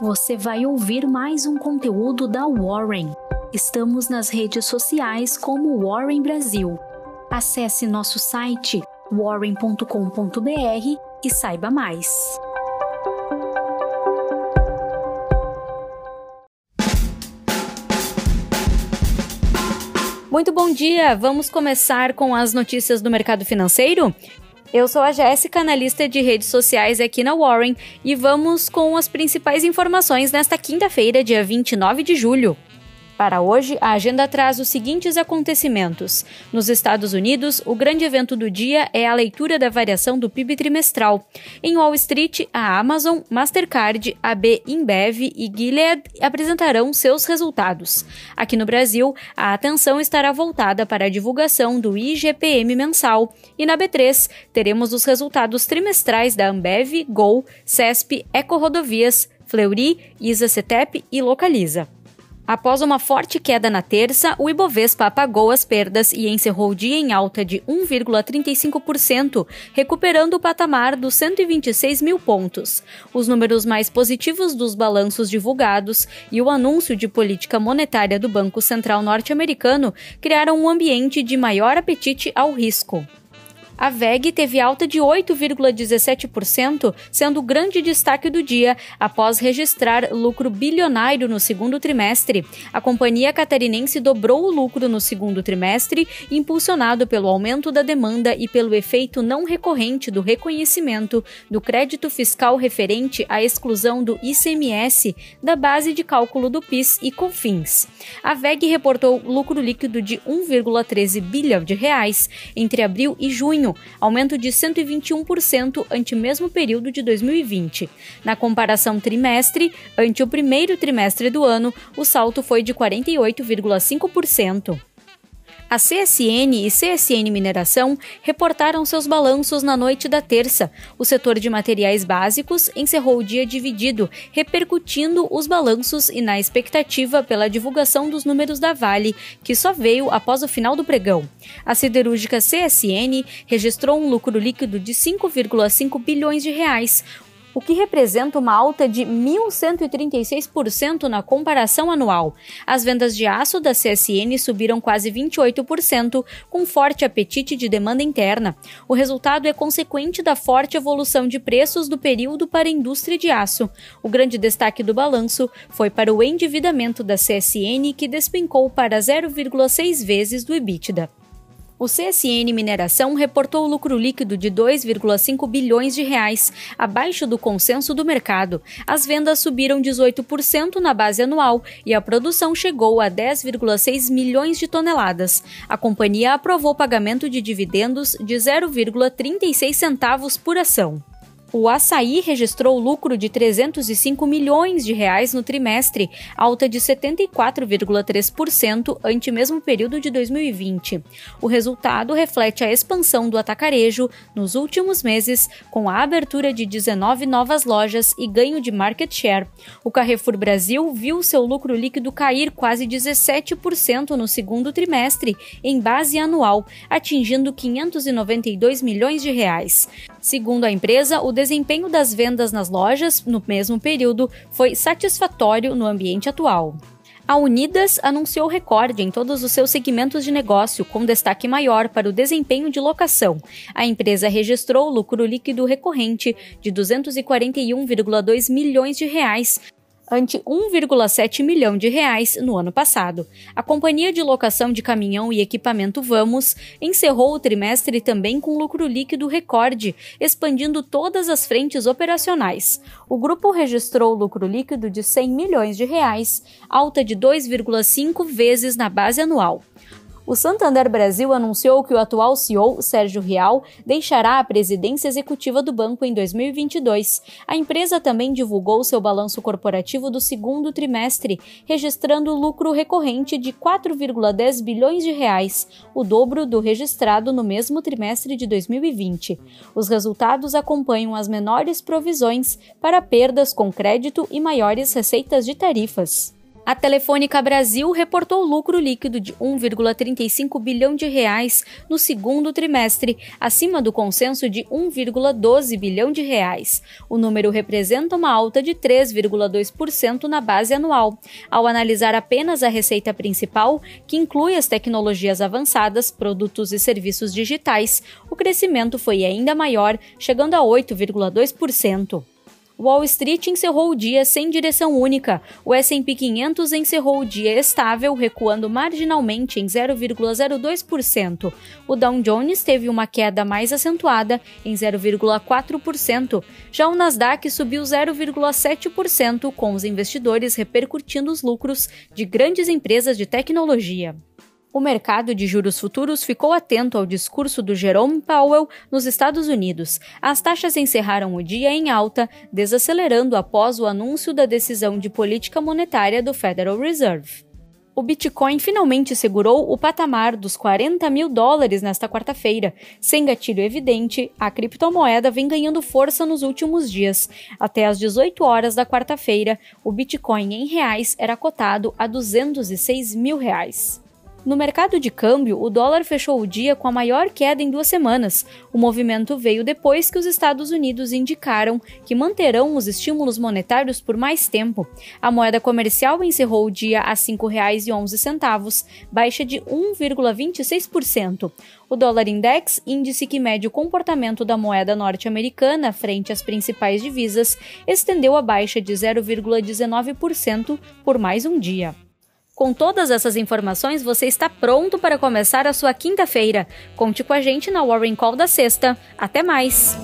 você vai ouvir mais um conteúdo da Warren. Estamos nas redes sociais como Warren Brasil. Acesse nosso site warren.com.br e saiba mais. Muito bom dia! Vamos começar com as notícias do mercado financeiro? Eu sou a Jéssica, analista de redes sociais aqui na Warren, e vamos com as principais informações nesta quinta-feira, dia 29 de julho. Para hoje, a agenda traz os seguintes acontecimentos. Nos Estados Unidos, o grande evento do dia é a leitura da variação do PIB trimestral. Em Wall Street, a Amazon, Mastercard, AB InBev e Gilead apresentarão seus resultados. Aqui no Brasil, a atenção estará voltada para a divulgação do IGPM mensal. E na B3, teremos os resultados trimestrais da Ambev, Gol, CESP, Eco Rodovias, Fleury, Isa Cetep e Localiza. Após uma forte queda na terça, o Ibovespa apagou as perdas e encerrou o dia em alta de 1,35%, recuperando o patamar dos 126 mil pontos. Os números mais positivos dos balanços divulgados e o anúncio de política monetária do Banco Central norte-americano criaram um ambiente de maior apetite ao risco. A VEG teve alta de 8,17%, sendo o grande destaque do dia após registrar lucro bilionário no segundo trimestre. A companhia catarinense dobrou o lucro no segundo trimestre, impulsionado pelo aumento da demanda e pelo efeito não recorrente do reconhecimento do crédito fiscal referente à exclusão do ICMS da base de cálculo do PIS e COFINS. A VEG reportou lucro líquido de 1,13 bilhão de reais entre abril e junho aumento de 121% ante o mesmo período de 2020. Na comparação trimestre, ante o primeiro trimestre do ano, o salto foi de 48,5%. A CSN e CSN Mineração reportaram seus balanços na noite da terça. O setor de materiais básicos encerrou o dia dividido, repercutindo os balanços e na expectativa pela divulgação dos números da Vale, que só veio após o final do pregão. A siderúrgica CSN registrou um lucro líquido de 5,5 bilhões de reais, o que representa uma alta de 1.136% na comparação anual. As vendas de aço da CSN subiram quase 28%, com forte apetite de demanda interna. O resultado é consequente da forte evolução de preços do período para a indústria de aço. O grande destaque do balanço foi para o endividamento da CSN, que despencou para 0,6 vezes do EBITDA. O CSN Mineração reportou lucro líquido de 2,5 bilhões de reais, abaixo do consenso do mercado. As vendas subiram 18% na base anual e a produção chegou a 10,6 milhões de toneladas. A companhia aprovou pagamento de dividendos de 0,36 centavos por ação. O açaí registrou lucro de 305 milhões de reais no trimestre, alta de 74,3% ante o mesmo período de 2020. O resultado reflete a expansão do atacarejo nos últimos meses, com a abertura de 19 novas lojas e ganho de market share. O Carrefour Brasil viu seu lucro líquido cair quase 17% no segundo trimestre, em base anual, atingindo 592 milhões de reais. Segundo a empresa, o desempenho das vendas nas lojas no mesmo período foi satisfatório no ambiente atual. A Unidas anunciou recorde em todos os seus segmentos de negócio, com destaque maior para o desempenho de locação. A empresa registrou lucro líquido recorrente de 241,2 milhões de reais, ante 1,7 milhão de reais no ano passado. A companhia de locação de caminhão e equipamento Vamos encerrou o trimestre também com lucro líquido recorde, expandindo todas as frentes operacionais. O grupo registrou lucro líquido de 100 milhões de reais, alta de 2,5 vezes na base anual. O Santander Brasil anunciou que o atual CEO, Sérgio Rial, deixará a presidência executiva do banco em 2022. A empresa também divulgou seu balanço corporativo do segundo trimestre, registrando lucro recorrente de 4,10 bilhões de reais, o dobro do registrado no mesmo trimestre de 2020. Os resultados acompanham as menores provisões para perdas com crédito e maiores receitas de tarifas. A Telefônica Brasil reportou lucro líquido de 1,35 bilhão de reais no segundo trimestre, acima do consenso de 1,12 bilhão de reais. O número representa uma alta de 3,2% na base anual. Ao analisar apenas a receita principal, que inclui as tecnologias avançadas, produtos e serviços digitais, o crescimento foi ainda maior, chegando a 8,2%. Wall Street encerrou o dia sem direção única. O S&P 500 encerrou o dia estável, recuando marginalmente em 0,02%. O Dow Jones teve uma queda mais acentuada, em 0,4%. Já o Nasdaq subiu 0,7%, com os investidores repercutindo os lucros de grandes empresas de tecnologia. O mercado de juros futuros ficou atento ao discurso do Jerome Powell nos Estados Unidos. As taxas encerraram o dia em alta, desacelerando após o anúncio da decisão de política monetária do Federal Reserve. O Bitcoin finalmente segurou o patamar dos 40 mil dólares nesta quarta-feira. Sem gatilho evidente, a criptomoeda vem ganhando força nos últimos dias. Até às 18 horas da quarta-feira, o Bitcoin em reais era cotado a 206 mil reais. No mercado de câmbio, o dólar fechou o dia com a maior queda em duas semanas. O movimento veio depois que os Estados Unidos indicaram que manterão os estímulos monetários por mais tempo. A moeda comercial encerrou o dia a R$ 5,11, baixa de 1,26%. O dólar index, índice que mede o comportamento da moeda norte-americana frente às principais divisas, estendeu a baixa de 0,19% por mais um dia. Com todas essas informações, você está pronto para começar a sua quinta-feira. Conte com a gente na Warren Call da sexta. Até mais!